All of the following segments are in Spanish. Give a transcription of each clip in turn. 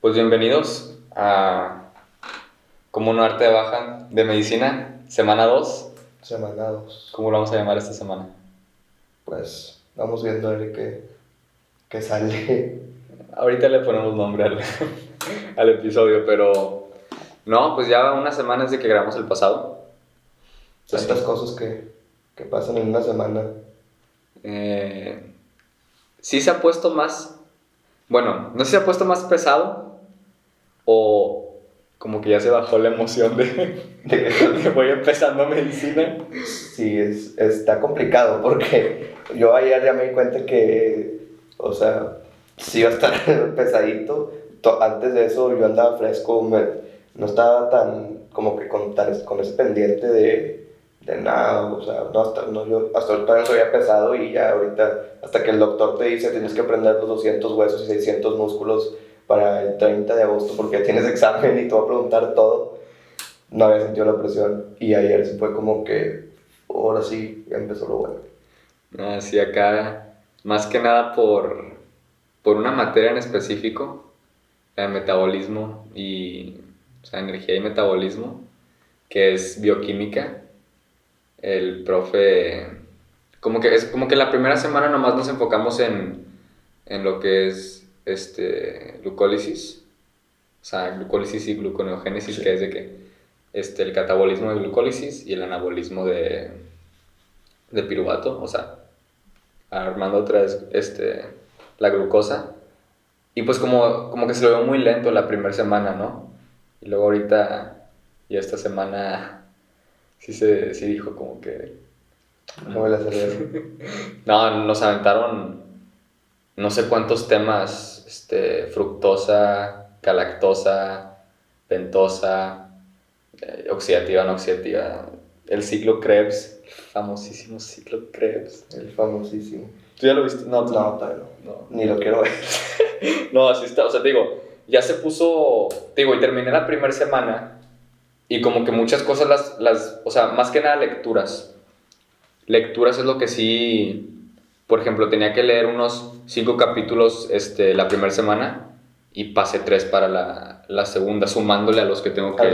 Pues bienvenidos a Como un arte de baja de medicina, semana 2. Semana 2. ¿Cómo lo vamos a llamar esta semana? Pues vamos viendo a ver qué, qué sale. Ahorita le ponemos nombre al, al episodio, pero no, pues ya unas semanas de que grabamos el pasado. Tantas cosas que, que pasan en una semana. Eh, sí se ha puesto más, bueno, no sé si se ha puesto más pesado o como que ya se bajó la emoción de, de que voy empezando medicina. Sí, es, está complicado porque yo ayer ya me di cuenta que, o sea, sí iba a estar pesadito. To- Antes de eso yo andaba fresco, me- no estaba tan, como que con, tan, con ese pendiente de, de nada, o sea, no, hasta, no, yo hasta ahorita no había pesado y ya ahorita, hasta que el doctor te dice tienes que aprender los 200 huesos y 600 músculos para el 30 de agosto porque tienes examen y te va a preguntar todo, no había sentido la presión y ayer sí fue como que, ahora sí empezó lo bueno. Así acá, más que nada por, por una materia en específico, de metabolismo y, o sea, energía y metabolismo, que es bioquímica. El profe, como que es como que la primera semana nomás nos enfocamos en, en lo que es este, glucólisis, o sea, glucólisis y gluconeogénesis, Sí. que es de que este, el catabolismo de glucólisis y el anabolismo de, de piruvato, o sea, armando otra vez este, la glucosa. Y pues como, como que se lo veo muy lento la primera semana, ¿no? Y luego ahorita, y esta semana, sí se sí dijo como que... No me la. No, nos aventaron no sé cuántos temas, este, fructosa, galactosa, pentosa, eh, oxidativa, no oxidativa, el ciclo Krebs, el famosísimo ciclo Krebs. El famosísimo. ¿Tú ya lo viste? No, No, tú no. no. Ni lo quiero ver. No, así está, o sea, te digo, ya se puso, te digo, y terminé la primera semana y como que muchas cosas las, las, o sea, más que nada lecturas. Lecturas es lo que sí, por ejemplo, tenía que leer unos cinco capítulos este, la primera semana y pasé tres para la, la segunda, sumándole a los que tengo que,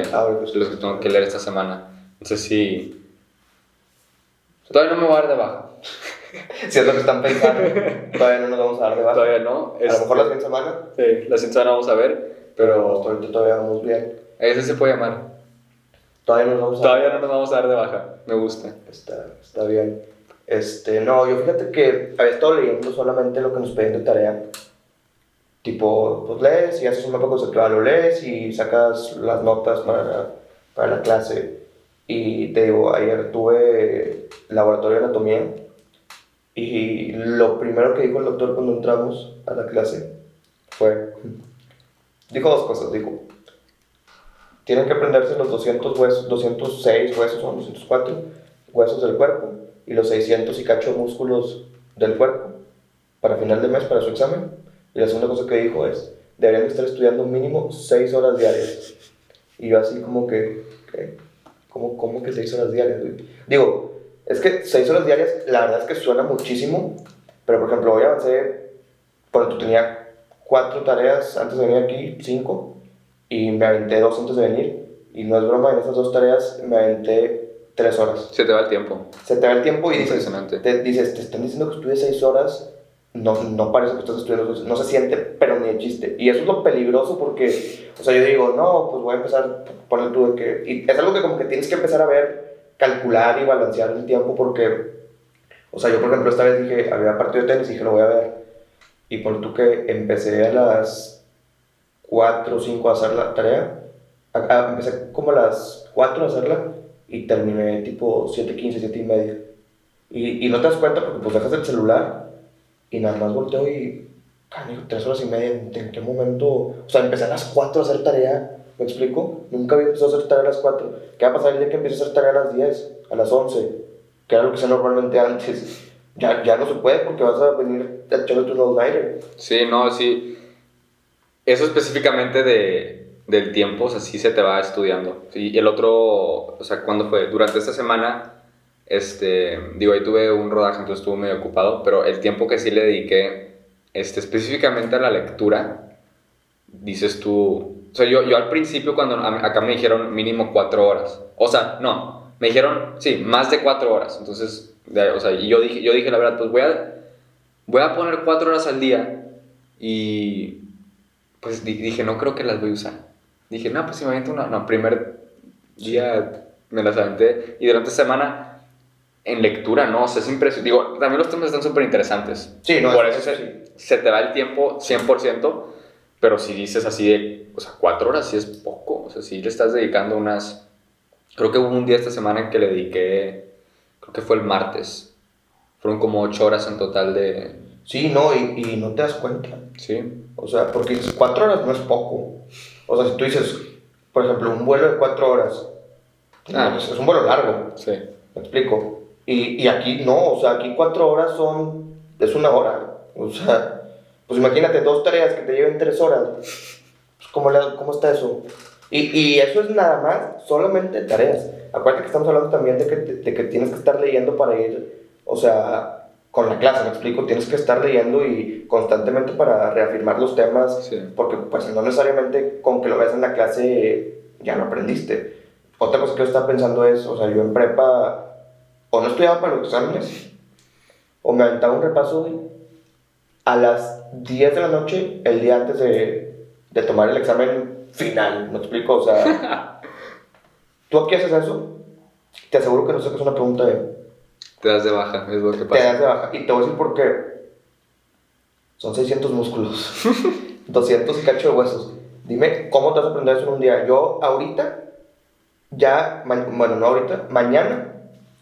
los que tengo que leer esta semana. Entonces sí, todavía no me voy a dar de baja, Si es lo que están pensando, todavía no nos vamos a dar de baja. todavía no. A lo mejor la siguiente semana, Sí, la siguiente semana vamos a ver, pero pero todavía vamos bien. ese se puede llamar. Todavía no nos vamos a Todavía no nos vamos a dar de baja. Me gusta. Está, está bien. Este, no, yo fíjate que había estado leyendo solamente lo que nos pedían de tarea. Tipo, pues lees y haces un mapa conceptual, lo lees y sacas las notas para la, para la clase. Y te digo, ayer tuve laboratorio de anatomía y lo primero que dijo el doctor cuando entramos a la clase fue, dijo dos cosas, dijo, tienen que aprenderse los 200 huesos, 206 huesos o 204 huesos del cuerpo y los 600 y cacho músculos del cuerpo para final de mes para su examen. Y la segunda cosa que dijo es, deberían de estar estudiando mínimo 6 horas diarias. Y yo así como que, ¿qué? ¿Cómo, cómo que 6 horas diarias? güey? Digo, es que 6 horas diarias, la verdad es que suena muchísimo, pero por ejemplo, hoy avancé, cuando tenía cuatro tareas antes de venir aquí, cinco, y me aventé dos antes de venir, y no es broma, en esas dos tareas me aventé tres horas. Se te va el tiempo. Se te va el tiempo y dices, te, dices, te están diciendo que estudies seis horas, no, no parece que estás estudiando, no se siente, pero ni de chiste. Y eso es lo peligroso porque, o sea, yo digo, no, pues voy a empezar, poner tú de que, y es algo que como que tienes que empezar a ver, calcular y balancear el tiempo porque, o sea, yo por ejemplo esta vez dije, había partido de tenis y dije, lo voy a ver. Y por tú que empecé a las 4 o 5 a hacer la tarea, a- a- empecé como a las 4 a hacerla y terminé tipo 7.15, 7 y media. Y, y no te das cuenta porque pues dejas el celular y nada más volteo y, canijo, 3 horas y media, ¿en, qué momento? O sea, empecé a las 4 a hacer tarea, ¿me explico? Nunca había empezado a hacer tarea a las 4. ¿Qué va a pasar el día que empiece a hacer tarea a las 10, a las 11? Que era lo que hacía normalmente antes. Ya, ya no se puede porque vas a venir a echarle tu all-nighter. Sí, no, sí. Eso específicamente de, del tiempo, o sea, sí se te va estudiando. Y el otro, o sea, ¿cuándo fue? Durante esta semana, este, digo, ahí tuve un rodaje, entonces estuve medio ocupado, pero el tiempo que sí le dediqué, este, específicamente a la lectura, dices tú, o sea, yo, yo al principio cuando acá me dijeron mínimo cuatro horas, o sea, no, me dijeron, sí, más de cuatro horas, entonces, o sea, y yo dije, yo dije la verdad, pues voy a, voy a poner cuatro horas al día y pues di- dije, no creo que las voy a usar. Dije, no, pues si me aviento una, no, primer día me las aventé y durante semana en lectura, no, o sea, es impresionante. Digo, también los temas están súper interesantes. Sí, no, Por eso eso sí. se, se te va el tiempo 100%, pero si dices así de, o sea, cuatro horas sí es poco, o sea, si le estás dedicando unas, creo que hubo un día esta semana en que le dediqué, creo que fue el martes, fueron como ocho horas en total de, Sí, no, y, y no te das cuenta. sí, O sea, porque cuatro horas no es poco. O sea, si tú dices, por ejemplo, un vuelo de cuatro horas, Ah. no, es, es un vuelo largo, sí, me explico. Y, y aquí no, o sea, aquí cuatro horas son, es una hora. O sea, pues imagínate dos tareas que te lleven tres horas. Pues, ¿cómo, le- ¿Cómo está eso? Y, y eso es nada más, solamente tareas. Acuérdate que estamos hablando también de que, de que tienes que estar leyendo para ir, o sea, con la clase, me explico, tienes que estar leyendo y constantemente para reafirmar los temas, Sí. porque pues no necesariamente con que lo veas en la clase ya lo aprendiste. Otra cosa que yo estaba pensando es, o sea, yo en prepa o no estudiaba para los exámenes, o me aventaba un repaso a las 10 de la noche, el día antes de, de tomar el examen final, ¿me explico? O sea, ¿tú aquí haces eso? Te aseguro que no sacas una pregunta de te das de baja, es lo que te pasa. das de baja. Y te voy a decir por qué. Son 600 músculos, 200 y cacho de huesos. Dime, ¿cómo te vas a aprender eso en un día? Yo ahorita, ya, bueno, no ahorita, mañana,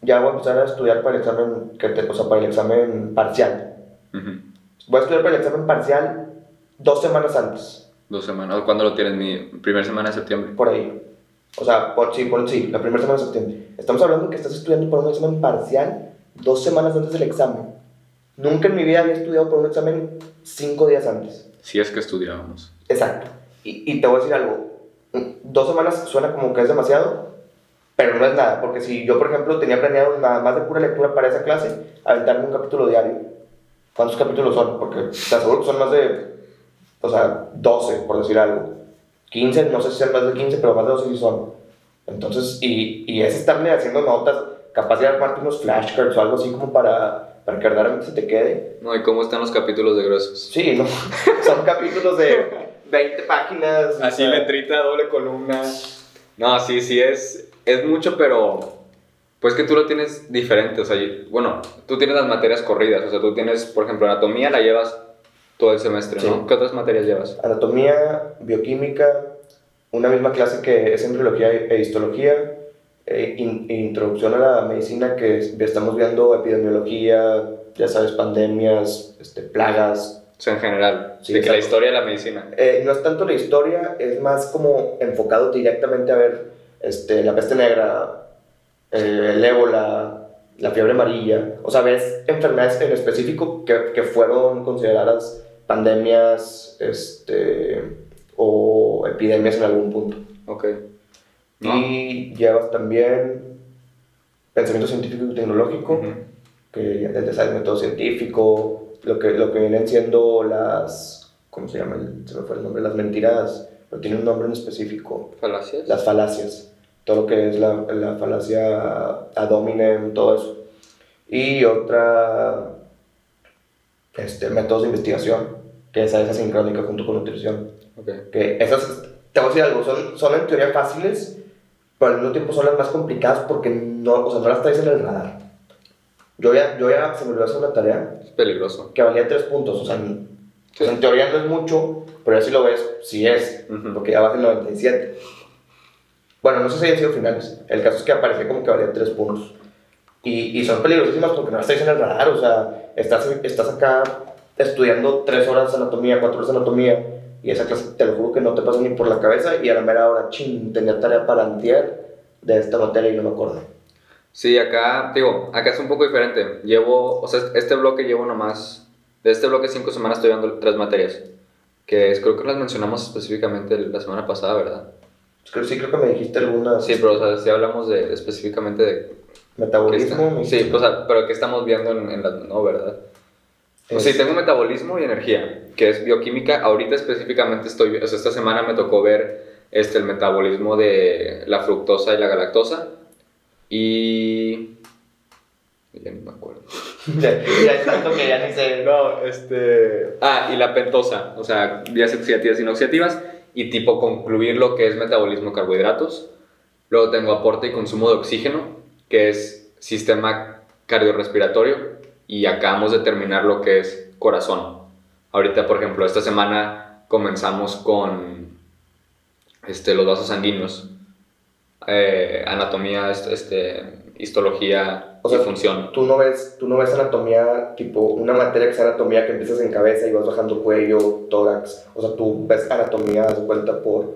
ya voy a empezar a estudiar para el examen, que te- o sea, para el examen parcial. Voy a estudiar para el examen parcial dos semanas antes, Dos semanas, ¿cuándo lo tienes? Mi primera semana de septiembre. por ahí. O sea, por, sí, por, sí, la primera semana de septiembre. Estamos hablando que estás estudiando para un examen parcial dos semanas antes del examen. Nunca en mi vida había estudiado por un examen cinco días antes. Si es que estudiábamos. Exacto. Y, y te voy a decir algo. Dos semanas suena como que es demasiado, pero no es nada. Porque si yo, por ejemplo, tenía planeado nada más de pura lectura para esa clase, aventarme un capítulo diario. ¿Cuántos capítulos son? Porque te aseguro que son más de, o sea, 12, por decir algo. 15, no sé si sean más de 15, pero más de 12 sí son. Entonces, y, y es estarle haciendo notas, capaz de armarte unos flashcards o algo así como para, para que verdaderamente se te quede. No, ¿y cómo están los capítulos de gruesos? Sí, no. Son capítulos de 20 páginas. o Así sea, letrita, doble columna. No, sí, sí, es, es mucho, pero pues que tú lo tienes diferente. O sea, bueno, tú tienes las materias corridas. O sea, tú tienes, por ejemplo, anatomía la llevas todo el semestre, Sí. ¿no? ¿Qué otras materias llevas? Anatomía, bioquímica, una misma clase que es embriología e histología, eh, in- introducción a la medicina que es- estamos viendo epidemiología, ya sabes, pandemias, este, plagas. O sea, en general, Sí, de que la historia de la medicina. Eh, no es tanto la historia, es más como enfocado directamente a ver este, la peste negra, eh, el ébola, la fiebre amarilla. O sea, ves enfermedades en específico que, que fueron consideradas pandemias este, o epidemias en algún punto. Ok. No. Y llevas también pensamiento científico y tecnológico, Ujú. que ya te sabes método científico, lo que, lo que vienen siendo las, ¿cómo se llama? El- Se me fue el nombre, las mentiras, pero tiene un nombre en específico, ¿Falacias? las falacias, todo lo que es la, la falacia ad hominem, todo eso. Y otra, este, métodos de investigación, que esa es asincrónica junto con nutrición. Ok. Que esas, te voy a decir algo, son, son en teoría fáciles, pero al mismo tiempo son las más complicadas porque no, o sea, no las traes en el radar. Yo ya, yo ya se me olvidó hacer una tarea Es peligroso. que valía tres puntos, o sea, en, Sí. sea, en teoría no es mucho, pero ya si lo ves, sí es, Ujú. porque ya vas en 97. Bueno, no sé si hayan sido finales, el caso es que aparecía como que valía tres puntos. Y, y son peligrosísimas porque no las traes en el radar, o sea, estás, estás acá estudiando tres horas de anatomía, cuatro horas de anatomía, y esa clase te lo juro que no te pasa ni por la cabeza, y a la mera hora, ching, tenía tarea para antier de esta materia y no me acuerdo. Sí, acá, digo, acá es un poco diferente. Llevo, o sea, este bloque llevo nomás, de este bloque cinco semanas estoy dando tres materias. Que es, creo que las mencionamos específicamente la semana pasada, ¿verdad? Creo, sí, creo que me dijiste algunas. Sí, pero o sea, sí hablamos de, específicamente de... Metabolismo. está- sí, o sea, pero que estamos viendo en, en la... No, ¿verdad? O sea, sí, tengo metabolismo y energía, que es bioquímica. Ahorita específicamente estoy, o sea, esta semana me tocó ver este, el metabolismo de la fructosa y la galactosa. Y... Ya ni me acuerdo. ya, ya es tanto que ya ni sé. No, este... Ah, y la pentosa, o sea, vías oxidativas y oxidativas. Y tipo concluir lo que es metabolismo de carbohidratos. Luego tengo aporte y consumo de oxígeno, que es sistema cardiorrespiratorio y acabamos de terminar lo que es corazón. Ahorita, por ejemplo, esta semana comenzamos con este, los vasos sanguíneos, eh, anatomía, este, histología O sea, y función. Tú no, ves, tú no ves anatomía, tipo una materia que es anatomía que empiezas en cabeza y vas bajando cuello, tórax. O sea, tú ves anatomía, das cuenta por.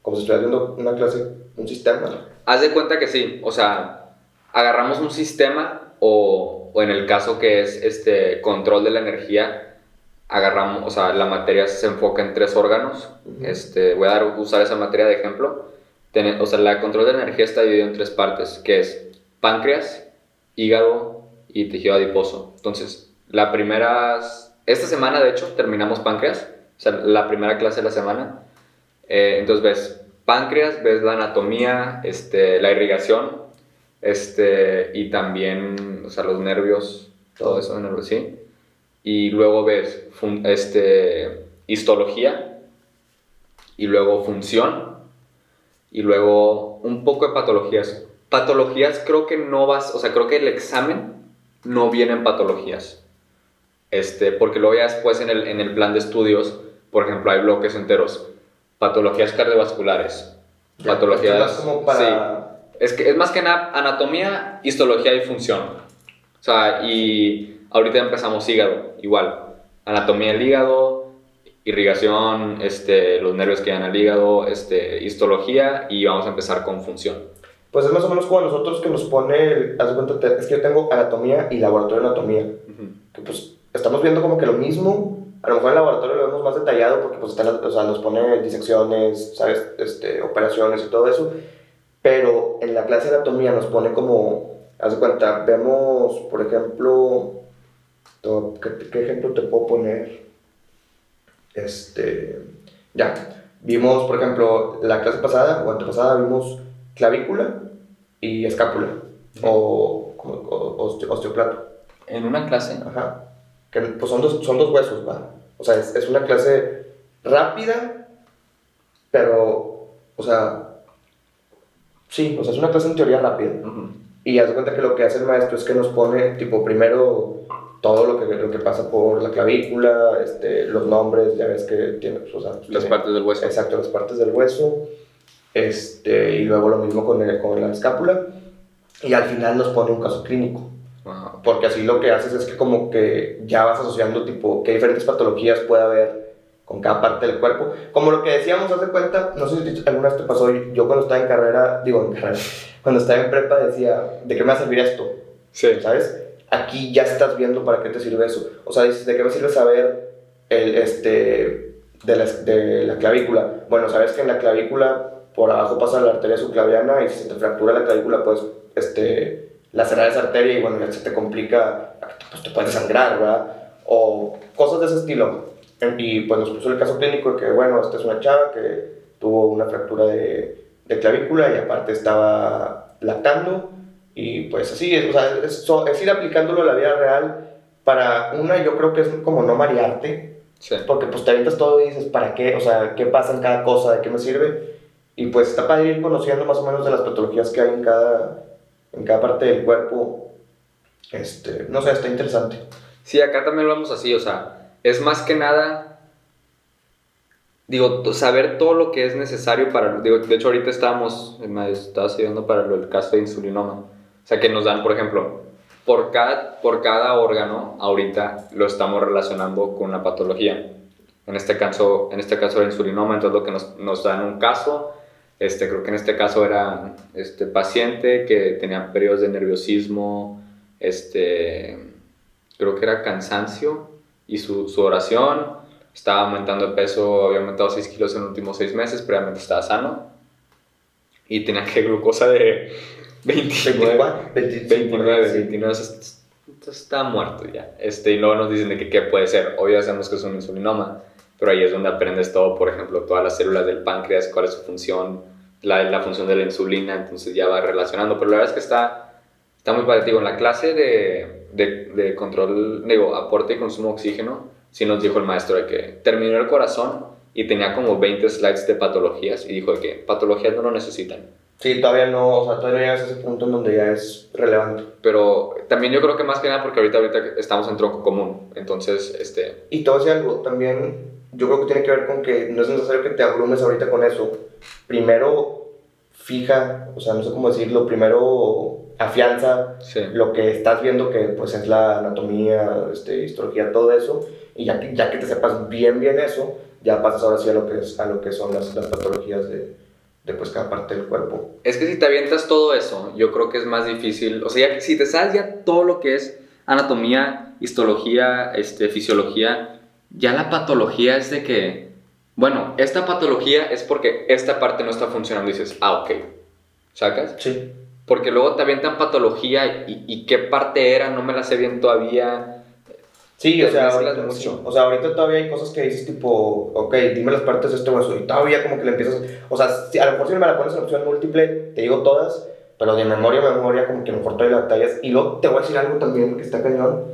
como si estuvieras viendo una clase, un sistema. Haz de cuenta que sí, o sea, agarramos un sistema o, o en el caso que es este control de la energía, agarramos, o sea, la materia se enfoca en tres órganos. Este, voy a dar, usar esa materia de ejemplo. Ten- o sea, la control de la energía está dividido en tres partes, que es páncreas, hígado y tejido adiposo. Entonces, la primera, esta semana de hecho terminamos páncreas, o sea, la primera clase de la semana. Eh, entonces ves páncreas, ves la anatomía, este, la irrigación, este, y también, o sea, los nervios, todo eso, nervios, sí. Y luego ves fun- este, histología, y luego función, y luego un poco de patologías. Patologías creo que no vas, o sea, creo que el examen no viene en patologías. Este, porque luego ya después en el, en el plan de estudios, por ejemplo, hay bloques enteros. Patologías cardiovasculares. Ya, patologías... como para. sí. Es que es más que nada anatomía, histología y función. O sea, y ahorita empezamos hígado, igual. Anatomía del hígado, irrigación, este, los nervios que dan al hígado, este, histología y vamos a empezar con función. Pues es más o menos como a nosotros que nos pone. Haz de cuenta, te- es que yo tengo anatomía y laboratorio de anatomía. Que pues estamos viendo como que lo mismo. A lo mejor en el laboratorio lo vemos más detallado porque pues están, o sea, nos pone disecciones, ¿sabes? Este, operaciones y todo eso. Pero en la clase de anatomía nos pone como, haz de cuenta, vemos, por ejemplo, ¿qué, qué ejemplo te puedo poner? Este, ya, vimos, por ejemplo, la clase pasada o antepasada vimos clavícula y escápula o, o- osteo- osteoplato. En una clase, Ajá. Que pues son dos, son dos huesos, va. O sea, es, es una clase rápida, pero, o sea, sí, o sea, es una clase en teoría rápida. Ujú. Y haz de cuenta que lo que hace el maestro es que nos pone, tipo, primero todo lo que, lo que pasa por la clavícula, este, los nombres, ya ves que tiene, pues, o sea, las tiene- partes del hueso. Exacto, las partes del hueso. Este, y luego lo mismo con, el- con la escápula. Y al final nos pone un caso clínico. Porque así lo que haces es que como que ya vas asociando tipo qué diferentes patologías puede haber con cada parte del cuerpo. Como lo que decíamos, haz de cuenta, no sé si alguna vez te pasó, yo cuando estaba en carrera, digo en carrera, cuando estaba en prepa decía, ¿de qué me va a servir esto? Sí. ¿Sabes? Aquí ya estás viendo para qué te sirve eso. O sea, dices, ¿de qué me sirve saber el, este, de, la, de la clavícula? Bueno, sabes que en la clavícula por abajo pasa la arteria subclaviana y si se te fractura la clavícula, pues, este, lacerar esa arteria y bueno, ya se te complica, pues te puedes sangrar, ¿verdad? O cosas de ese estilo. Y pues nos puso el caso clínico de que, bueno, esta es una chava que tuvo una fractura de, de clavícula y aparte estaba lactando y pues así, es, o sea, es, es ir aplicándolo a la vida real para una, yo creo que es como no marearte, Sí. porque pues te avientas todo y dices, ¿para qué? O sea, ¿qué pasa en cada cosa? ¿De qué me sirve? Y pues está para ir conociendo más o menos de las patologías que hay en cada, en cada parte del cuerpo. Este, no sé, está interesante. Sí, acá también lo vemos así, o sea, es más que nada, digo, saber todo lo que es necesario para, digo, de hecho ahorita estábamos, me estaba siguiendo para el caso de insulinoma, o sea, que nos dan, por ejemplo, por cada, por cada órgano, ahorita lo estamos relacionando con una patología. En este caso, en este caso era insulinoma, entonces lo que nos, nos dan un caso, este, creo que en este caso era este paciente que tenía periodos de nerviosismo, este, creo que era cansancio y su, su oración, estaba aumentando de peso, había aumentado 6 kilos en los últimos 6 meses, previamente estaba sano y tenía que glucosa de 29, 24, 29, sí. 29, o sea, entonces está muerto ya. Este, y luego nos dicen de que qué puede ser. Hoy ya sabemos que es un insulinoma, pero ahí es donde aprendes todo, por ejemplo, todas las células del páncreas, cuál es su función, la, la función de la insulina, entonces ya va relacionando. Pero la verdad es que está, está muy padre. Digo, en la clase de, de, de control, digo, aporte y consumo de oxígeno, sí nos dijo el maestro de que terminó el corazón y tenía como 20 slides de patologías y dijo de que patologías no lo necesitan. Sí, todavía no, o sea, todavía no llegas a ese punto en donde ya es relevante. Pero también yo creo que más que nada porque ahorita, ahorita estamos en tronco común, entonces, este... Y a decir algo, también yo creo que tiene que ver con que no es necesario que te abrumes ahorita con eso. Primero fija, o sea, no sé cómo decirlo, primero afianza Sí. lo que estás viendo que pues es la anatomía, este, histología, todo eso, y ya que, ya que te sepas bien bien eso, ya pasas ahora sí a lo que, es, a lo que son las, las patologías de, de pues cada parte del cuerpo. Es que si te avientas todo eso, yo creo que es más difícil. O sea, ya- si te sabes ya todo lo que es anatomía, histología, este, fisiología, ya la patología es de que, bueno, esta patología es porque esta parte no está funcionando y dices, ah, ok, ¿sacas? Sí. Porque luego te avientan patología y, y qué parte era, no me la sé bien todavía. Sí, o sea, ahorita, mucho. sí. o sea, ahorita todavía hay cosas que dices tipo, ok, dime las partes de este hueso, y todavía como que le empiezas, o sea, si, a lo mejor si me la pones en opción múltiple, te digo todas, pero de memoria a memoria como que a lo mejor todavía la batallas, y luego te voy a decir algo también que está cañón,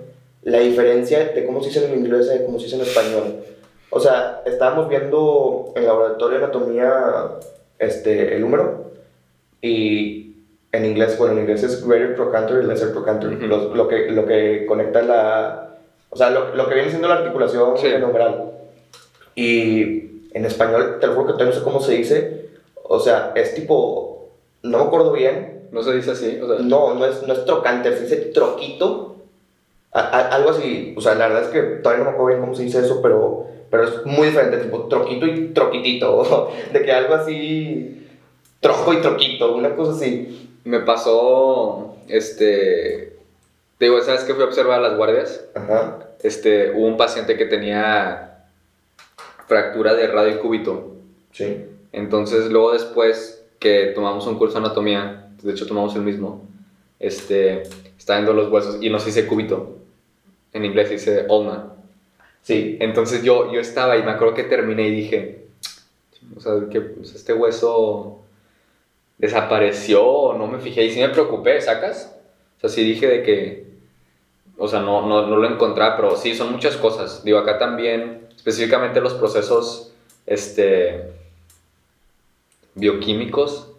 la diferencia de cómo se dice en inglés y de cómo se dice en español. O sea, estábamos viendo en el laboratorio de anatomía este, el número, y en inglés, bueno, en inglés es greater trochanter y lesser trochanter, Ujú. lo, lo que, lo que conecta la... O sea, lo, lo que viene siendo la articulación Sí. neural. Y en español, te lo juro que todavía no sé cómo se dice. O sea, es tipo... No me acuerdo bien. No se dice así, o sea, No, no es, no es trochanter, se dice troquito. A- a- algo así. O sea, la verdad es que todavía no me acuerdo bien cómo se dice eso, pero, pero es muy diferente. Tipo troquito y troquitito. De que algo así... Trojo y troquito, una cosa así. me pasó, este, te digo, ¿sabes que fui a observar a las guardias? Ajá. Este, hubo un paciente que tenía fractura de radio y cúbito. Sí. Entonces, luego después que tomamos un curso de anatomía, de hecho tomamos el mismo, este, está viendo los huesos y nos dice cúbito. En inglés dice ulna. Sí. Entonces yo, yo estaba y me acuerdo que terminé y dije, o sea, que pues, este hueso desapareció no me fijé y sí me preocupé, ¿sacas? O sea, sí dije de que, o sea, no, no, no lo encontraba, pero sí, son muchas cosas. Digo, acá también, específicamente los procesos, este, bioquímicos,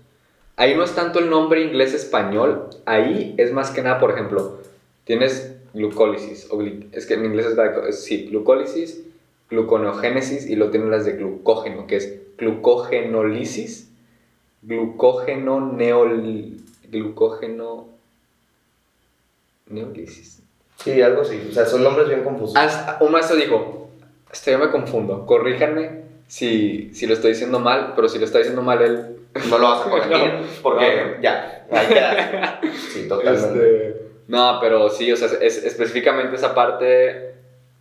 ahí no es tanto el nombre inglés-español, ahí es más que nada, por ejemplo, tienes glucólisis, es que en inglés es, sí, glucólisis, gluconeogénesis y luego tienes las de glucógeno, que es glucogenolisis, glucógeno neol, glucógeno neolisis. Sí, algo así. O sea, son nombres bien confusos. Hasta- un maestro dijo, hasta yo me confundo, corríjanme si, si lo estoy diciendo mal, pero si lo está diciendo mal él... No lo vas a corregir No. porque ya, ahí queda. Sí, totalmente. Este, no, pero sí, o sea, es, específicamente esa parte.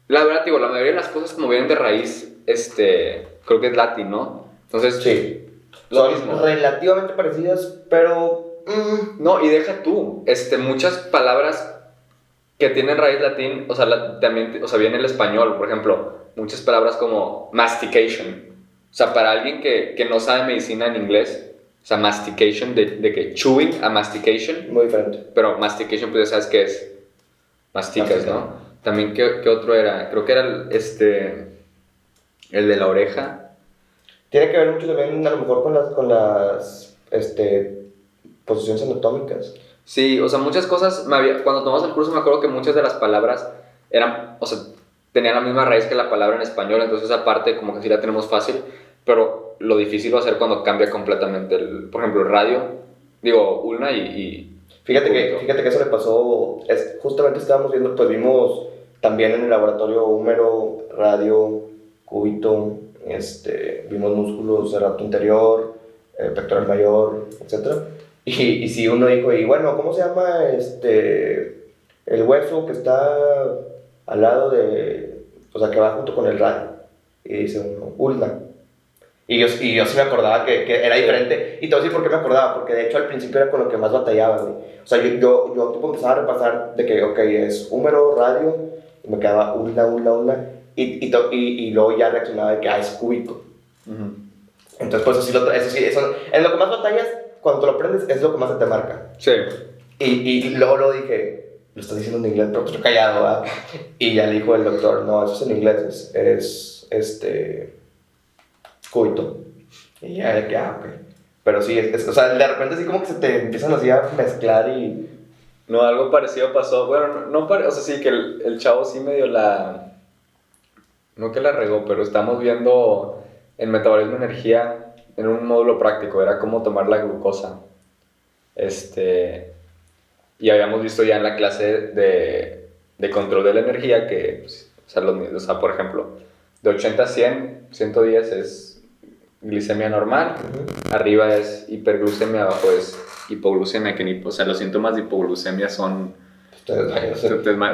La verdad, digo, la mayoría de las cosas como vienen de raíz, este, creo que es latín, ¿no? Entonces, Sí. Lo Son mismo. relativamente parecidas, pero. mm, No, y deja tú, este, muchas palabras que tienen raíz latín, o sea, la- también, o sea, viene el español, por ejemplo, muchas palabras como mastication. O sea, para alguien que, que no sabe medicina en inglés, o sea, mastication, de, de que chewing a mastication, muy diferente. Pero mastication, pues ya sabes qué es. Masticas. ¿no? También, ¿qué, qué otro era? Creo que era el, este, el de la oreja. Tiene que ver mucho también, a lo mejor, con las, con las este, posiciones anatómicas. Sí, o sea, muchas cosas, me había- cuando tomamos el curso me acuerdo que muchas de las palabras eran, o sea, tenían la misma raíz que la palabra en español, entonces esa parte como que sí la tenemos fácil, pero lo difícil va a ser cuando cambia completamente, el, por ejemplo, el radio, digo, ulna y... y Fíjate que, fíjate que eso le pasó. Es, justamente estábamos viendo, pues vimos también en el laboratorio húmero, radio, cúbito, este, vimos músculos de rapto interior, eh, pectoral mayor, etc. Y, y si uno dijo, y bueno, ¿cómo se llama este, el hueso que está al lado de, o sea, que va junto con el radio? Y dice uno, ulna. Y yo, y yo sí me acordaba que, que era diferente. Y te voy a decir por qué me acordaba, porque de hecho al principio era con lo que más batallaba. O sea, yo, yo, yo tipo, empezaba a repasar de que, ok, es húmero, radio, y me quedaba una, una, una, y, y, to- y, y luego ya reaccionaba de que, ah, es cúbico. Entonces, pues eso sí, lo, eso sí, eso, en lo que más batallas, cuando lo aprendes, es lo que más se te marca. Sí. Y, y luego lo dije, lo estás diciendo en inglés, pero pues yo callado, ¿verdad? Y ya le dijo el doctor, no, eso es en inglés, es, es este, coito. Y ya de que, ah, ok. Pero sí, es, es- o sea, de repente así como que se te empiezan así a mezclar y... No, algo parecido pasó. Bueno, no, no pare- o sea, sí que el, el chavo sí medio la. No que la regó, pero estamos viendo en metabolismo de energía en un módulo práctico. Era cómo tomar la glucosa. Este. Y habíamos visto ya en la clase de, de control de la energía que, pues, o, sea, los, o sea, por ejemplo, de 80 a 100, 110 es glicemia normal, arriba es hiperglucemia, abajo es hipoglucemia, que ni, o sea, los síntomas de hipoglucemia son, te- te- o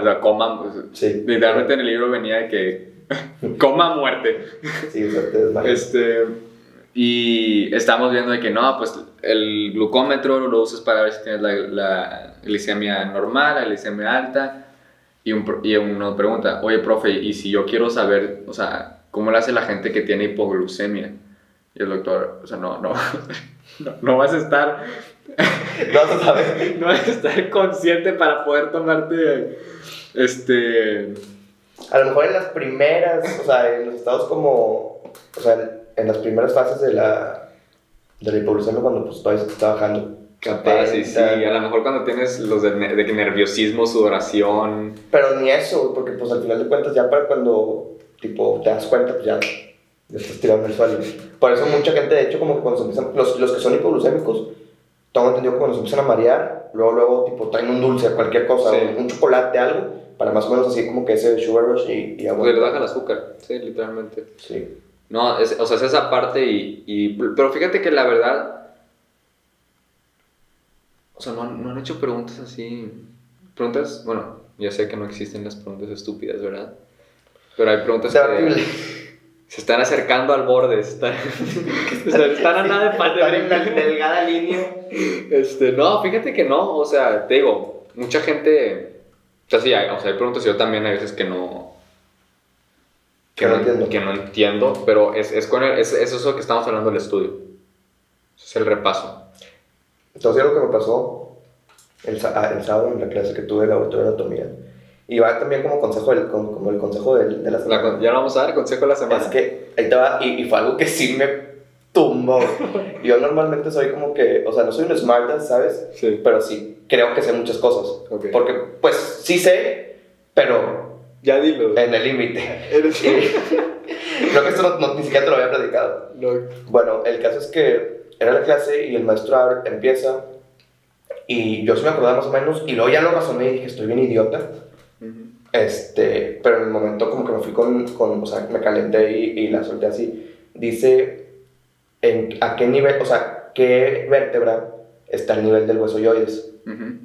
sea, coma, Sí. literalmente en el libro venía de que coma muerte. Sí, o sea. Este, y estamos viendo de que no, pues el glucómetro lo usas para ver si tienes la, la glicemia normal, la glicemia alta. Y, un, y uno pregunta, oye, profe, ¿y si yo quiero saber, o sea, cómo le hace la gente que tiene hipoglucemia? Y el doctor, o sea, no, no, no, no vas a estar, No vas a saber. no vas a estar consciente para poder tomarte, este, A lo mejor en las primeras, o sea, en los estados como, o sea, en, las primeras fases de la, de la hipoglucemia cuando pues todavía se está bajando. capaz, sí, 70. a lo mejor cuando tienes los de, de nerviosismo, sudoración, Pero ni eso, porque pues al final de cuentas ya para cuando, tipo, te das cuenta, pues ya, ya estás tirado en el suelo. Por eso mucha gente, de hecho, como que cuando se empiezan, los, los que son hipoglucémicos, tengo entendido que cuando se empiezan a marear, luego, luego, tipo, traen un dulce, cualquier cosa, Sí. un, un chocolate, algo, para más o menos así como que ese sugar rush y, y agua. Le baja el azúcar, sí, literalmente. Sí. No, es- o sea, es esa parte y, y- Pero fíjate que la verdad... O sea, no, han- no han hecho preguntas así... Preguntas, bueno, ya sé que no existen las preguntas estúpidas, ¿verdad? Pero hay preguntas que se están acercando al borde, están, están a nada de en la delgada línea. Este, no, fíjate que no, o sea, te digo, mucha gente, o sea, sí, hay, o sea, hay preguntas, yo también hay veces que no, Que no entiendo. que no entiendo, pero es, es, con el- es, es eso que estamos hablando del estudio, es el repaso. Entonces, algo que me pasó el, ah, el sábado en la clase que tuve de laboratorio de anatomía, y va también como consejo, del, como, como el consejo del, de la La semana. con- ya lo vamos a dar, consejo de la semana. Es que ahí va, y, y fue algo que sí me tumbó. Yo normalmente soy como que, o sea, no soy un smartass, ¿sabes? Sí, Pero sí creo que sé muchas cosas. Ok. Porque, pues, sí sé, pero ya dilo. en el límite. Creo que esto no, no- ni siquiera te lo había platicado. No. Bueno, el caso es que era la clase y el maestro empieza y yo sí me acordaba más o menos y luego ya lo razoné y dije, estoy bien idiota. Este, pero en el momento como que me fui con, con o sea, me calenté y, y la solté así. Dice, en, ¿a qué nivel, o sea, qué vértebra está al nivel del hueso yoides? Ujú.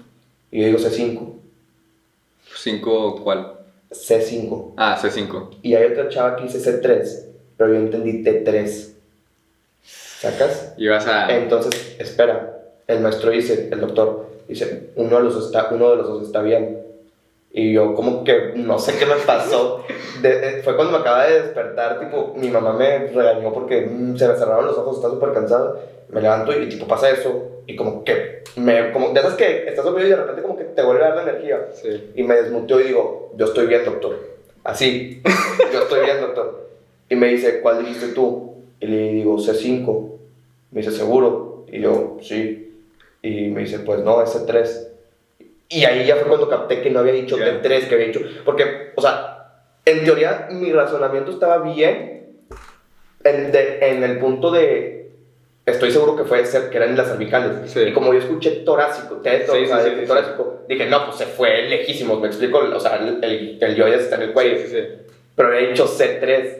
Y yo digo C5, ¿Cinco cuál? C5. Ah, C5. Y hay otra chava que dice C3, pero yo entendí T3. ¿Sacas? Y vas a... Entonces, espera, el maestro dice, el doctor, dice, uno de los, está, uno de los dos está bien. Y yo como que no sé qué me pasó. De- de- fue cuando me acaba de despertar, tipo, mi mamá me regañó porque mm, se me cerraron los ojos, estaba súper cansado. Me levanto y tipo pasa eso y como que me, como de esas que estás dormido y de repente como que te vuelve a dar la energía. Sí. Y me desmuteó y digo, yo estoy bien, doctor. Así, yo estoy bien, doctor. Y me dice, ¿cuál dijiste tú? Y le digo, C5. Me dice, ¿seguro? Y yo, sí. Y me dice, pues no, es C3. Y ahí ya fue cuando capté que no había dicho Ya. T3, que había dicho. Porque, o sea, en teoría mi razonamiento estaba bien en, de- en el punto de. Estoy seguro que fue ser que eran las cervicales. Sí. Y como yo escuché torácico, teto, Sí, o sea, sí, torácico, dije, no, pues se fue lejísimos, me explico. O sea, el, el, el yoides está en el cuello Sí, sí, sí. pero había dicho C3,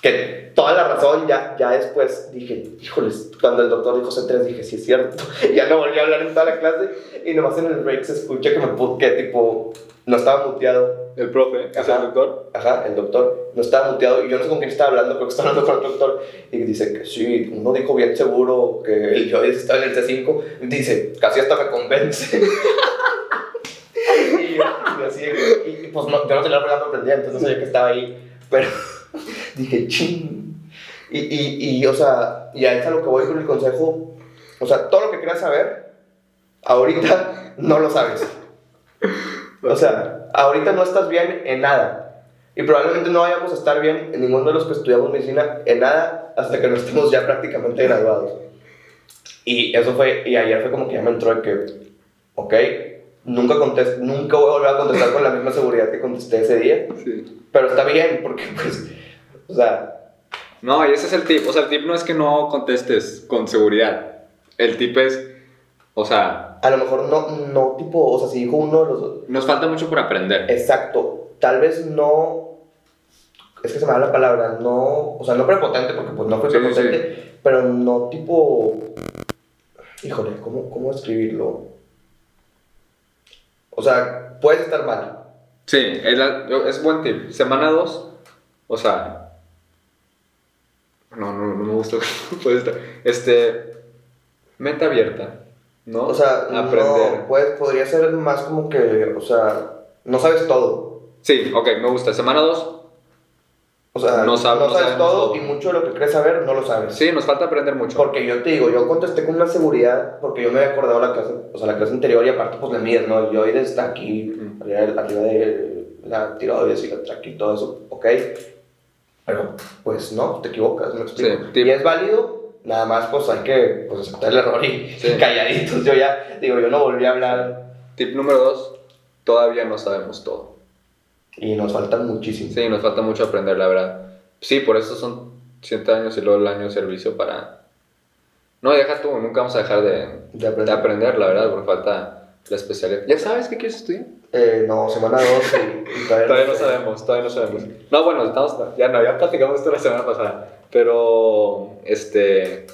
que toda la razón, ya, ya después dije, híjoles, cuando el doctor dijo C3 dije, sí es cierto, ya no volví a hablar en toda la clase y nomás en el break se escucha que me que tipo, no estaba muteado. El profe, ¿es Ajá. el doctor? Ajá, el doctor no estaba muteado y yo no sé con quién estaba hablando, creo que estaba hablando con otro doctor y dice que sí, uno dijo bien seguro que el Joyce estaba en el C5, dice, casi hasta me convence. y yo y así, y, pues no, yo no tenía el programa prendida, entonces no sabía que estaba ahí, pero dije, ching. Y, y, y, o sea, y a eso lo que voy con el consejo, o sea, todo lo que quieras saber, ahorita no lo sabes. O sea, ahorita no estás bien en nada. Y probablemente no vayamos a estar bien en ninguno de los que estudiamos medicina en nada hasta que no estemos ya prácticamente graduados. Y eso fue, y ayer fue como que ya me entró de que, ok, nunca contesté, nunca voy a volver a contestar con la misma seguridad que contesté ese día, Sí. pero está bien, porque pues, o sea, No, y ese es el tip. O sea, el tip no es que no contestes con seguridad. El tip es, o sea, a lo mejor no, no tipo, o sea, si dijo uno de los dos, nos falta mucho por aprender. exacto, tal vez no, es que se me da la palabra, no, o sea, no prepotente, porque pues no fue Sí, sí, prepotente, pero no tipo, híjole, ¿cómo, cómo escribirlo? O sea, puedes estar mal, Sí, es, la- es buen tip. Semana 2, o sea. No, no, no me gusta. Puede estar. Este. Mente abierta, ¿no? o sea, Aprender. no, podría ser más como que, o sea, no sabes todo. Sí, ok, me gusta. Semana 2, O sea, No no, sab- no sabes todo, todo. y mucho de lo que crees saber no lo sabes. sí, nos falta aprender mucho. Porque yo te digo, yo contesté con una seguridad porque yo me había acordado la clase, o sea, la clase anterior y aparte pues la mía, ¿no? Yo ir está aquí, Ujú. arriba, de la tiradores y y todo eso, ok. Pero pues no, te equivocas, me explico. Sí, y es válido, nada más pues hay que pues, aceptar el error y Sí. calladitos. Yo ya, digo, yo no volví a hablar Tip número 2, todavía no sabemos todo. Y nos faltan muchísimo. Sí, nos falta mucho aprender, la verdad. Sí, por eso son 7 años y luego el año de servicio para... No, deja tú, nunca vamos a dejar de, De de aprender. aprender, la verdad, porque falta la especialidad. ¿Ya sabes qué quieres estudiar? Eh, no, semana 2 y, y todavía, Todavía no sabemos, todavía no sabemos. No, bueno, estamos, ya no, ya platicamos esto la semana pasada. Pero, este,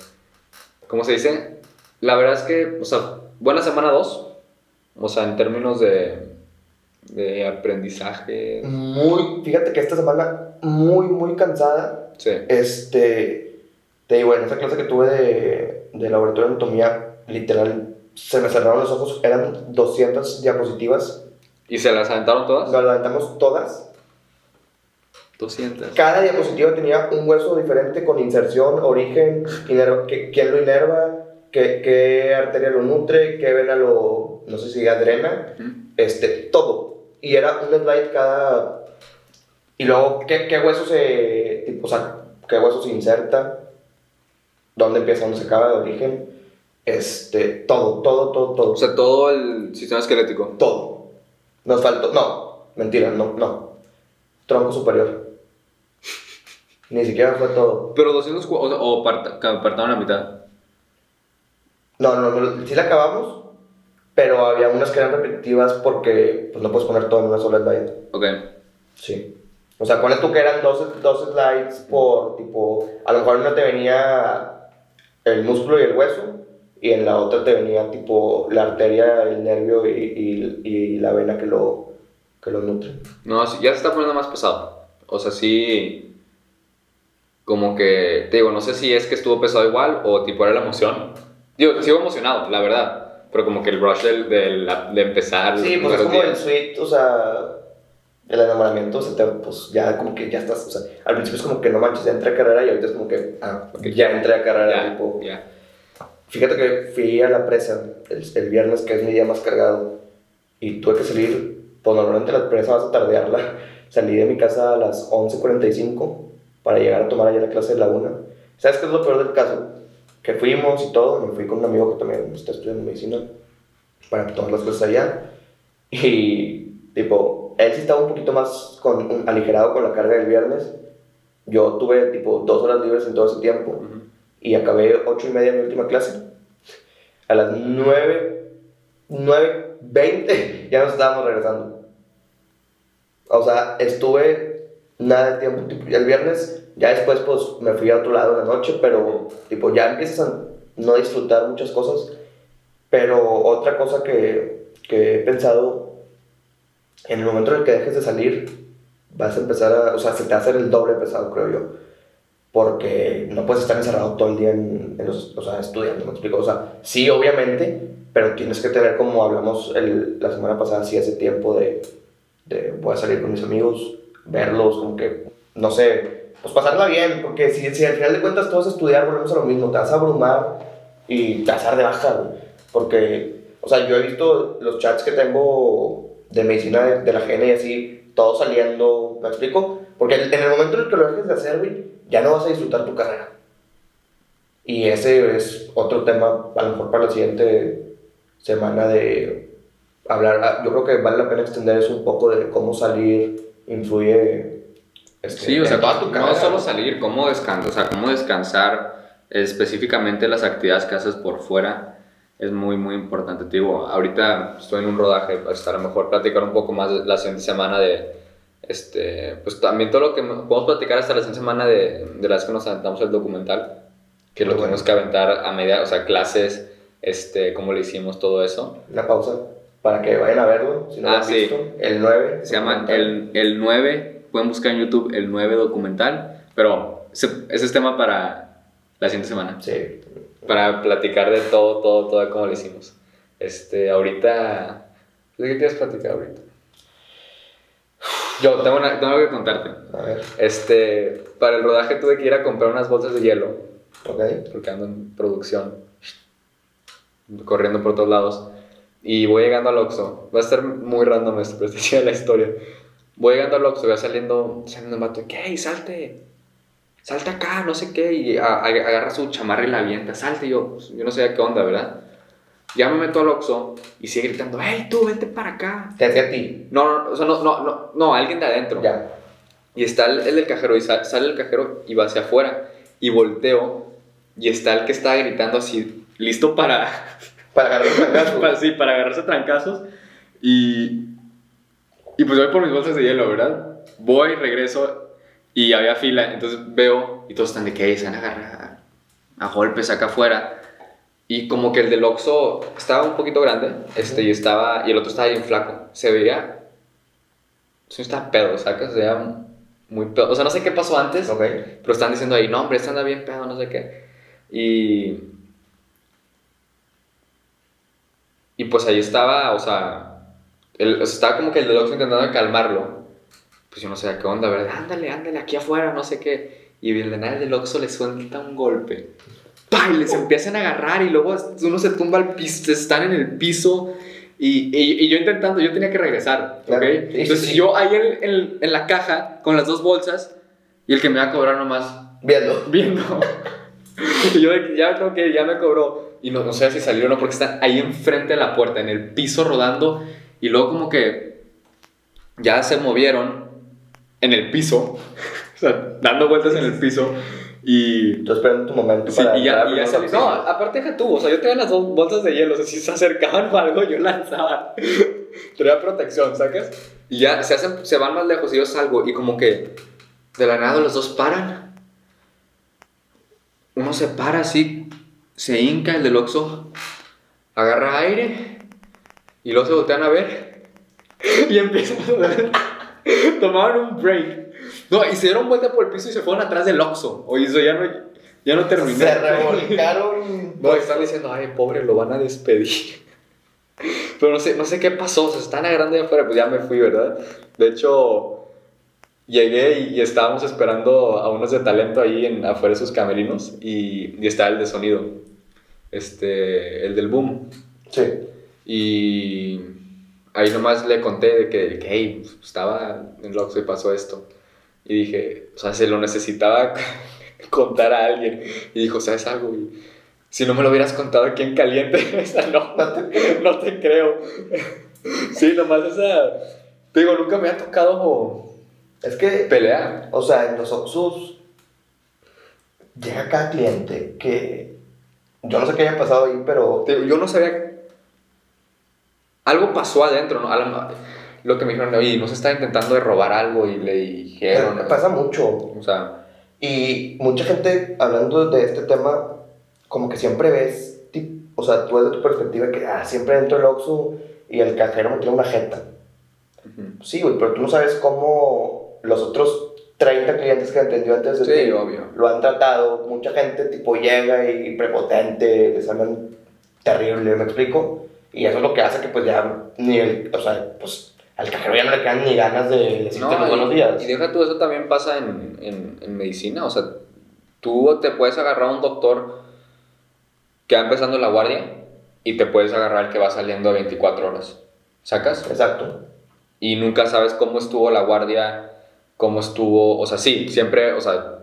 ¿cómo se dice? La verdad es que, o sea, buena semana 2. O sea, en términos de, de aprendizaje. Muy, fíjate que esta semana muy, muy cansada. Sí. Este, te digo, en esa clase que tuve de, de laboratorio de anatomía, literal, se me cerraron los ojos, eran 200 diapositivas, ¿Y se las aventaron todas? nos levantamos todas. 200. Cada diapositiva tenía un hueso diferente con inserción, origen, que- quién lo inerva, qué, qué arteria lo nutre, qué vena lo, no sé si adrena, este, todo. Y era un slide cada... Y luego, ¿qué, qué hueso se... Tipo, o sea, qué hueso se inserta? ¿Dónde empieza, dónde se acaba de origen? Este, todo, todo, todo, todo. O sea, todo el sistema esquelético. todo. Nos faltó... No, mentira, no, no. Tronco superior. Ni siquiera fue todo. Pero 200 cu- o, sea, o apartaron la mitad. No, no, no, sí la acabamos, pero había unas que eran repetitivas porque pues, no puedes poner todo en una sola slide. Ok. Sí. O sea, pones tú que eran dos, dos slides por tipo. A lo mejor en una te venía el músculo y el hueso, y en la otra te venía tipo la arteria, el nervio y, y, y la vena que lo, que lo nutre. No, ya se está poniendo más pesado. O sea, sí. Como que, te digo, no sé si es que estuvo pesado igual o tipo era la emoción. Digo, sigo emocionado, la verdad. Pero como que el rush del, del- de empezar. Sí, pues es como el días. sweet, o sea, el enamoramiento, se te, pues ya como que ya estás, o sea, al principio es como que no manches, ya entré a carrera y ahorita es como que, ah, Ok. ya entré a carrera, Ya, tipo. ya. Fíjate que fui a la presa el, el viernes, que es mi día más cargado, y tuve que salir, pues normalmente la presa vas a tardearla. Salí de mi casa a las 11.45 para llegar a tomar allá la clase de la una. ¿Sabes qué es lo peor del caso? Que fuimos y todo, me fui con un amigo que también está estudiando medicina para tomar las clases allá. Y, tipo, él sí estaba un poquito más con, un- aligerado con la carga del viernes. Yo tuve, tipo, dos horas libres en todo ese tiempo Ujú. y acabé ocho y media mi última clase. A las nueve, nueve, veinte ya nos estábamos regresando. O sea, estuve nada de tiempo. tipo, el viernes, ya después pues me fui a otro lado en la noche, pero tipo ya empiezas a no disfrutar muchas cosas. Pero otra cosa que, que he pensado en el momento en el que dejes de salir, vas a empezar a, o sea, se te va a hacer el doble pesado, creo yo. Porque no puedes estar encerrado todo el día en, en los, o sea, estudiando, me explico. O sea, sí, obviamente, pero tienes que tener, como hablamos el, la semana pasada, sí, ese tiempo de, de voy a salir con mis amigos, verlos, como que, no sé, pues pasarla bien, porque si, si al final de cuentas a estudiar, volvemos a lo mismo, te vas a abrumar y te vas a dar de baja, güey. Porque, o sea, yo he visto los chats que tengo de medicina de, de la GN y así, todos saliendo, ¿me explico? Porque en el momento en el que lo dejes de hacer, güey, ya no vas a disfrutar tu carrera. Y ese es otro tema, a lo mejor para la siguiente semana de hablar. ah, Yo creo que vale la pena extender eso un poco de cómo salir influye este, Sí, o sea, toda tu no carrera. solo salir, cómo descansar, o sea, cómo descansar específicamente las actividades que haces por fuera es muy, muy importante. Te digo, ahorita estoy en un rodaje, pues a lo mejor platicar un poco más la siguiente semana de, este, pues también todo lo que podemos platicar hasta la siguiente semana de, de las que nos aventamos el documental, que lo tenemos que aventar a media, o sea, clases, este, cómo le hicimos todo eso. Una pausa para que vayan a verlo, si no lo Ah, han sí. visto. El 9. Se llama el, el 9, pueden buscar en YouTube el 9 documental, pero ese, ese es tema para la siguiente semana, Sí. para platicar de todo, todo, todo, cómo lo hicimos. Este, ahorita, ¿de qué quieres platicar ahorita? Yo tengo, una- tengo algo que contarte. A ver. Este, para el rodaje tuve que ir a comprar unas bolsas de hielo, Ok. porque ando en producción, corriendo por todos lados. Y voy llegando al Oxxo. Va a estar muy random esto, pero es la historia. Voy llegando al Oxxo, va saliendo, saliendo un vato, ¿qué? "Hey, salte! Salte acá, no sé qué. Y a- a- agarra su chamarra y la avienta, salte. Yo, pues, yo no sé qué onda, ¿verdad? Ya me meto al Oxxo y sigue gritando, hey, tú, vente para acá. Te hacía a ti. No, no, o sea, no, no, no, no, alguien de adentro. Ya. Y está el, el del cajero y sa- sale el cajero y va hacia afuera. Y volteo y está el que está gritando así, listo para, Para agarrar un trancazo. para, sí, para agarrarse trancazos. Y, y pues voy por mis bolsas de hielo, ¿verdad? Voy, regreso y había fila. Entonces veo y todos están de que se van a agarrar a golpes acá afuera. Y como que el del Oxxo estaba un poquito grande este, y, estaba, y el otro estaba bien flaco. Se veía... Sí, estaba pedo, ¿sacas? Se veía muy pedo. O sea, no sé qué pasó antes. Ok. Pero están diciendo ahí, no, hombre, este anda bien pedo, no sé qué. Y. Y pues ahí estaba, o sea. El, o sea, estaba como que el deluxe intentando calmarlo. Pues yo no sé qué onda, ¿verdad? Ándale, ándale, aquí afuera, no sé qué. Y el de nada del Oxxo le suelta un golpe. ¡Pah! Y les empiezan a agarrar y luego uno se tumba al piso, están en el piso. Y, y, y yo intentando, yo tenía que regresar, ¿ok? Claro. Sí, Entonces sí. yo ahí en, en- en la caja con las dos bolsas y el que me va a cobrar nomás Viendo. viendo. y yo de que ya creo que ya me cobró. Y no, no sé si salió o no, porque están ahí enfrente de la puerta, en el piso rodando. Y luego como que ya se movieron en el piso. o sea, dando vueltas en el piso. Y... Tú esperando tu momento Sí, para y ya, y ya los No, aparte deja tú, o sea, yo tenía las dos bolsas de hielo, o sea, si se acercaban o algo, yo lanzaba. Traía protección, ¿sacas? Y ya se, hacen, se van más lejos y yo salgo y como que de la nada los dos paran. Uno se para así, se hinca el del Oxxo, agarra aire y luego se voltean a ver y empiezan a ver. Tomaron un break. No, y se dieron vuelta por el piso y se fueron atrás del Oxxo. Oye, eso ya no, ya no terminé. Se revolcaron. No, están diciendo, ay, pobre, lo van a despedir. Pero no sé, no sé qué pasó, o se están agarrando de afuera, pues ya me fui, ¿verdad? De hecho, llegué y, y estábamos esperando a unos de talento ahí en, afuera de sus camerinos y, y estaba el de sonido, este, el del boom. Sí. Y ahí nomás le conté de que, que, hey, estaba en Loxo y pasó esto. Y dije, o sea, se lo necesitaba contar a alguien. Y dijo, ¿sabes algo? güey? si no me lo hubieras contado aquí en caliente, esa no, no te creo. sí, nomás esa, te digo, nunca me ha tocado Es que, pelear. o sea, en los Oxus llega cada cliente que yo no sé qué haya pasado ahí, pero yo no sabía. Algo pasó adentro, ¿no? Lo que me dijeron, oye, no se está intentando de robar algo y le dijeron. pasa mucho. O sea, Y mucha gente hablando de este tema, como que siempre ves, o sea, tú desde tu perspectiva que ah, siempre dentro del Oxxo y el cajero me tiene una jeta. Sí, güey, pero tú no sabes cómo los otros 30 clientes que atendió antes de Sí, ti obvio. lo han tratado. Mucha gente, tipo, llega y prepotente, les hablan terrible, ¿me explico? Y eso es lo que hace que, pues, ya, ni el, o sea, pues, al cajero ya no le quedan ni ganas de decirte No, los buenos días. Y deja tú, eso también pasa en, en, en medicina. O sea, tú te puedes agarrar a un doctor que va empezando la guardia y te puedes agarrar al que va saliendo a 24 horas. ¿Sacas? Exacto. Y nunca sabes cómo estuvo la guardia, cómo estuvo. O sea, sí, siempre, o sea,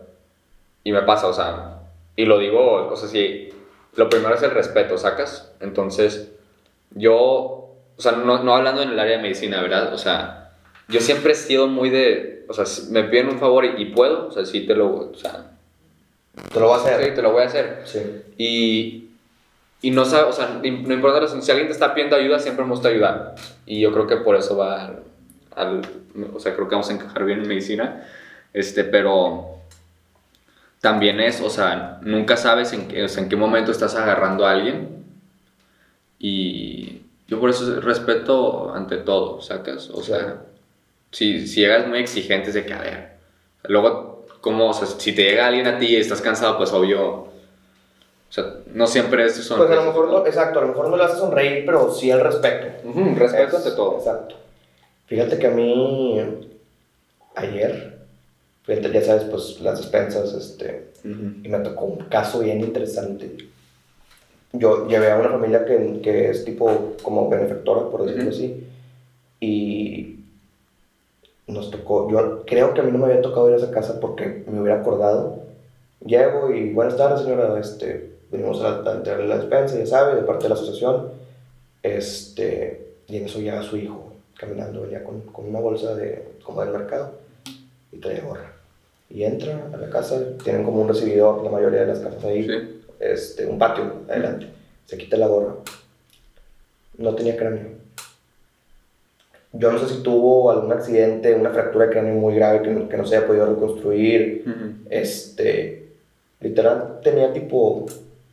y me pasa, o sea, y lo digo, o sea, sí, lo primero es el respeto, ¿sacas? Entonces, yo, o sea, no, no hablando en el área de medicina, ¿verdad? O sea, yo siempre he sido muy de, o sea, si me piden un favor y, y puedo, o sea, sí te lo, o sea, Te lo va a hacer. sí, te lo voy a hacer. Sí. Y, y no sabe, o sea, no importa, si alguien te está pidiendo ayuda, siempre me gusta ayudar. Y yo creo que por eso va al, o sea, creo que vamos a encajar bien en medicina. Este, pero también es, o sea, nunca sabes en qué, o sea, en qué momento estás agarrando a alguien. Y yo por eso respeto ante todo, ¿sacas? O sea, Claro. si, si llegas muy exigente, es de que, a ver, luego, como, o sea, si te llega alguien a ti y estás cansado, pues obvio, o sea, no siempre es eso. Pues a lo mejor no, exacto, a lo mejor no le hace sonreír, pero sí el respeto. Ujú, respeto Es- ante todo. Exacto. Fíjate que a mí, ayer, fíjate, ya sabes, pues las despensas, este, y me tocó un caso bien interesante. Yo llevé a una familia que, que es tipo como benefactora, por decirlo así, y nos tocó, yo creo que a mí no me había tocado ir a esa casa porque me hubiera acordado. Llego y buenas tardes señora, este, venimos a, a entregarle la despensa, ya sabe, de parte de la asociación, este, y en eso llega su hijo caminando, venía con, con una bolsa de, como del mercado, y traía gorra. Y entra a la casa, tienen como un recibidor, la mayoría de las casas ahí, Sí. este, un patio adelante. Se quita la gorra. No tenía cráneo. Yo no sé si tuvo algún accidente, una fractura de cráneo muy grave que no, que no se haya podido reconstruir. Ujú. Este, literal, tenía tipo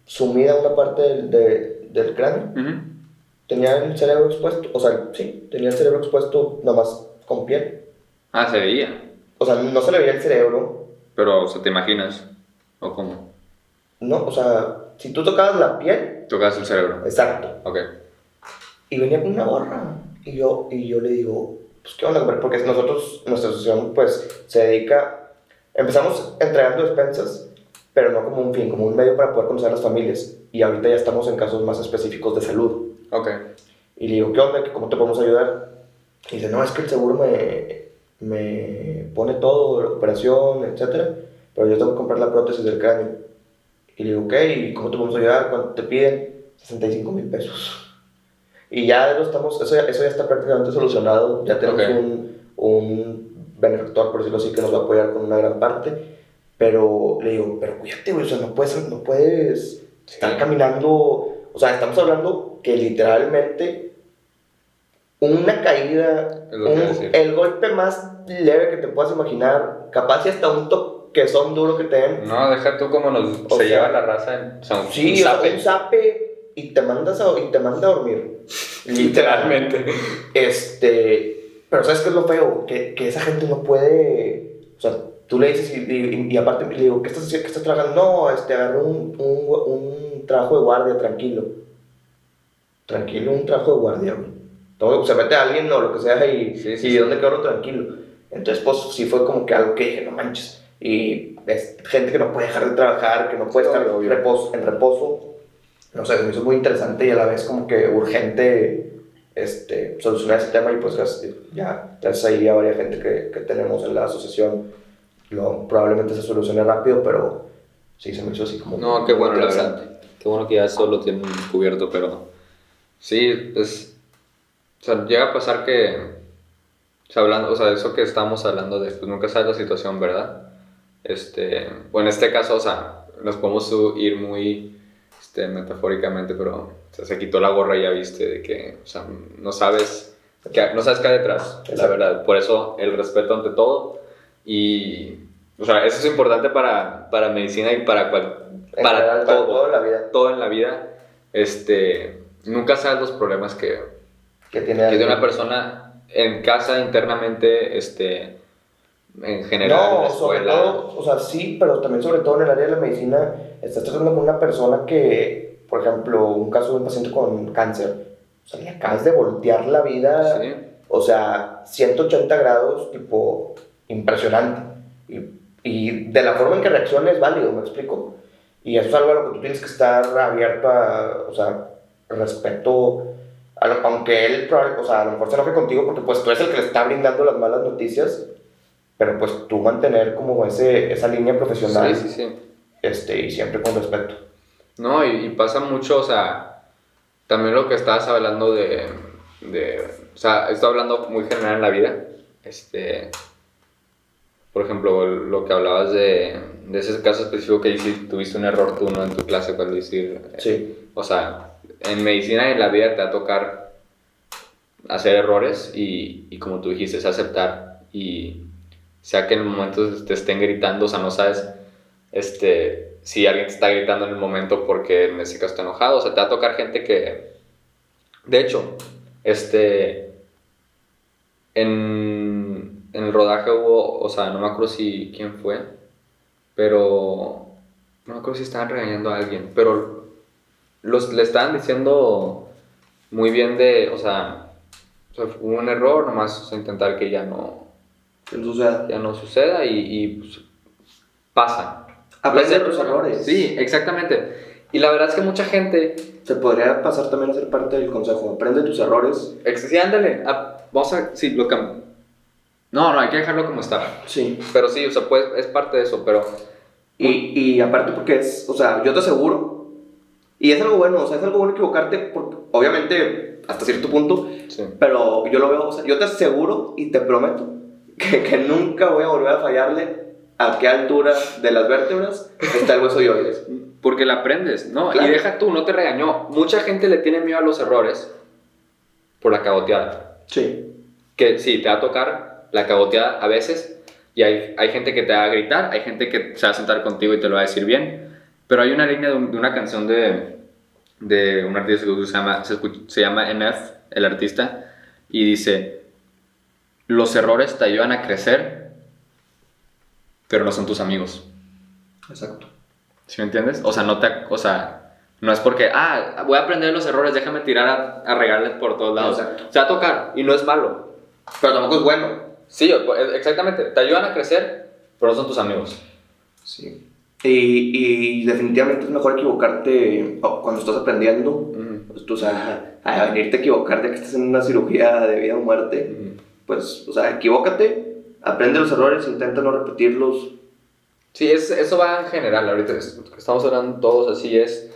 sumida una parte del, de- del cráneo. Tenía el cerebro expuesto, o sea, sí, tenía el cerebro expuesto nomás con piel. Ah, se veía. O sea, no se le veía el cerebro, Pero, o sea, ¿te imaginas? ¿O cómo? no, o sea, si tú tocabas la piel, Tocas el cerebro. exacto. Ok. Y venía con una gorra. Y yo, y yo le digo, pues, ¿qué onda? Porque nosotros, nuestra asociación, pues, se dedica... Empezamos entregando despensas, pero no como un fin, como un medio para poder conocer a las familias. Y ahorita ya estamos en casos más específicos de salud. Ok. Y le digo, ¿qué onda? ¿Cómo te podemos ayudar? Y dice, no, es que el seguro me, me pone todo, la operación, etcétera, pero yo tengo que comprar la prótesis del cráneo. Y le digo, ok, ¿y cómo te podemos ayudar? ¿Cuánto te piden? 65 mil pesos. Y ya lo estamos, eso, ya- eso ya está prácticamente solucionado, ya tenemos Ok. un, un benefactor, por decirlo así, que nos va a apoyar con una gran parte, pero le digo, pero cuídate, güey, o sea, no puedes, no puedes estar caminando, o sea, estamos hablando que literalmente una caída, un- el golpe más leve que te puedas imaginar, capaz y hasta un toquezón duro que te den, No, deja tú como nos O se sea, lleva la raza en. O sea, un, sí, un zape. un zape y te mandas a, y te manda a dormir. Literalmente. Este, pero ¿sabes qué es lo feo? Que, que esa gente no puede, o sea, tú le dices y, y- y aparte le digo, ¿qué estás, haciendo? ¿qué estás trabajando? No, este, agarré un, un, un trabajo de guardia, tranquilo. Tranquilo, un trabajo de guardia, güey. Todo- se mete a alguien o lo que sea y, Sí, sí, y sí. ¿dónde quedó tranquilo? Entonces, pues sí fue como que algo que dije, no manches. Y es gente que no puede dejar de trabajar, que no puede estar obvio. reposo, en reposo. No sé, me hizo muy interesante y a la vez como que urgente este, solucionar ese tema y pues ya gracias ahí a varias gente que, que tenemos en la asociación lo, probablemente se solucione rápido, pero sí se me hizo así como... No, qué bueno, la verdad. Qué bueno que ya eso lo tienen cubierto, pero. Sí, es. O sea, llega a pasar que. O sea, hablando, o sea, eso que estamos hablando de, pues nunca sabes la situación, ¿verdad? Este. Bueno, en este caso, o sea, nos podemos ir muy. Este, metafóricamente, pero. O sea, se quitó la gorra y ya viste de que. O sea, no sabes. Que, no sabes qué hay detrás, la Exacto. verdad. Por eso el respeto ante todo. Y. O sea, eso es importante para, para medicina y para, cual- En para general, todo para toda la vida todo en la vida, este, nunca sabes los problemas que, que tiene que de una persona en casa internamente, este, en general, en No, la sobre todo, o sea, sí, pero también sobre todo en el área de la medicina, estás tratando con una persona que, por ejemplo, un caso de un paciente con cáncer, o sea, le acabas de voltear la vida, Sí. o sea, 180 grados, tipo, impresionante. Y, y de la forma en que reacciona es válido, ¿me explico? Y eso es algo a lo que tú tienes que estar abierto a, o sea, respeto, a lo- aunque él, o sea, a lo mejor se enoje contigo porque pues tú eres el que le está brindando las malas noticias, pero pues tú mantener como ese, esa línea profesional Sí, sí, sí. Este, y siempre con respeto. No, y, y pasa mucho, o sea, también lo que estabas hablando de, de, o sea, estoy hablando muy general en la vida, este, por ejemplo, lo que hablabas de, de ese caso específico que hiciste, tuviste un error tú, ¿no? En tu clase, cuando decir, Sí, o sea, en medicina y en la vida te va a tocar hacer errores y, y como tú dijiste, es aceptar y sea que en el momento te estén gritando, o sea, no sabes este, si alguien te está gritando en el momento porque en ese caso está enojado, o sea, te va a tocar gente que, de hecho, este, en, en el rodaje hubo, o sea, no me acuerdo si quién fue, pero no me acuerdo si estaban regañando a alguien, pero los, le estaban diciendo muy bien de, o sea, o sea, hubo un error, nomás o sea, intentar que ya no, entonces, ya no suceda y, y, pues, pasa. aprende de Los tus errores. Sí, exactamente. Y la verdad es que mucha gente, Se podría pasar también a ser parte del consejo. Aprende tus errores. sí, ándale, a- vamos a, sí, lo No, no, hay que dejarlo como está. Sí. Pero sí, o sea, pues es parte de eso, pero Y, y aparte porque es, o sea, yo te aseguro, y es algo bueno, o sea, es algo bueno equivocarte, porque obviamente hasta cierto punto, sí. pero yo lo veo, o sea, yo te aseguro y te prometo que, que nunca voy a volver a fallarle a qué altura de las vértebras está el hueso dioides. Porque la aprendes, ¿no? Claro. Y deja tú, no te regañó. Mucha gente le tiene miedo a los errores por la cagoteada. Sí. Que sí, te va a tocar la cagoteada a veces y hay, hay gente que te va a gritar, hay gente que se va a sentar contigo y te lo va a decir bien, pero hay una línea de, un- de una canción de, de un artista que se llama, se, escuch- se llama NF, el artista, y dice, los errores te ayudan a crecer, pero no son tus amigos. Exacto. ¿Sí me entiendes? O sea, no te, o sea, no es porque, ah, voy a aprender los errores, déjame tirar a, a regarles por todos lados. Exacto. Se va a tocar y no es malo. Pero tampoco es bueno. Sí, o- exactamente. Te ayudan a crecer, pero no son tus amigos. Sí. Y, y definitivamente es mejor equivocarte oh, cuando estás aprendiendo. Ujú, Pues, tú, o sea, a venirte a equivocarte que estés en una cirugía de vida o muerte. ujú. Pues, o sea, equivócate, aprende los errores, intenta no repetirlos. Sí, es, eso va en general. Ahorita estamos hablando todos así es.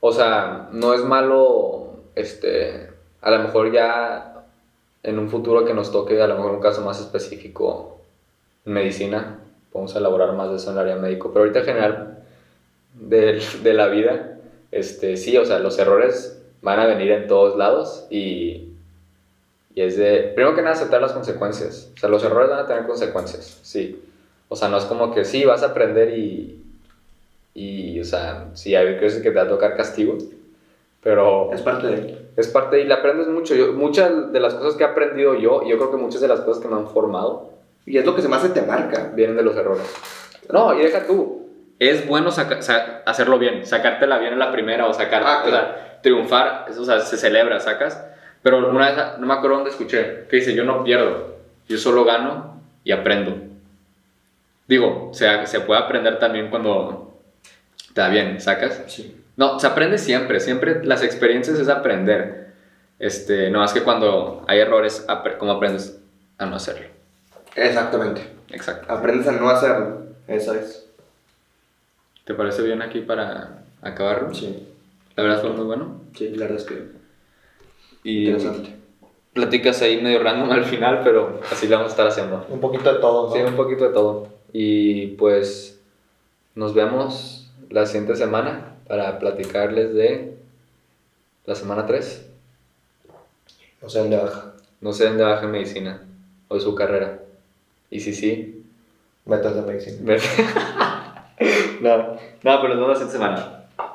O sea, no es malo, este, a lo mejor ya en un futuro que nos toque, a lo mejor un caso más específico en medicina, podemos elaborar más de eso en el área médico. Pero ahorita en general de, de la vida, este, sí, o sea, los errores van a venir en todos lados y, y es de, primero que nada, aceptar las consecuencias. O sea, los errores van a tener consecuencias, sí. O sea, no es como que sí, vas a aprender y, y o sea, sí, hay veces que te va a tocar castigo, pero Es parte de... es parte y le aprendes mucho. Yo, muchas de las cosas que he aprendido yo, y yo creo que muchas de las cosas que me han formado, Y es lo que se me hace te marca. vienen de los errores. No, y deja tú. Es bueno saca- sa- hacerlo bien, sacártela bien en la primera o sacar, Ah, o sea, triunfar, eso, o sea, se celebra, sacas. Pero una vez, no me acuerdo dónde escuché, que dice, yo no pierdo, yo solo gano y aprendo. Digo, se, se puede aprender también cuando te da bien, sacas. Sí. No, se aprende siempre, siempre las experiencias es aprender. Este, no más que cuando hay errores, ¿cómo aprendes a no hacerlo? Exactamente. Exacto. Aprendes a no hacerlo. Esa es. ¿Te parece bien aquí para acabarlo? Sí. La verdad fue muy bueno. Sí, la verdad es que Y interesante. platicas ahí medio random al final, pero así lo vamos a estar haciendo. Un poquito de todo, ¿no? Sí, un poquito de todo. Y pues nos vemos la siguiente semana para platicarles de la semana 3. No sé dónde baja. No sé dónde baja en medicina o de su carrera. Y si sí, Metas de medicina. no, no, pero vemos la siguiente semana.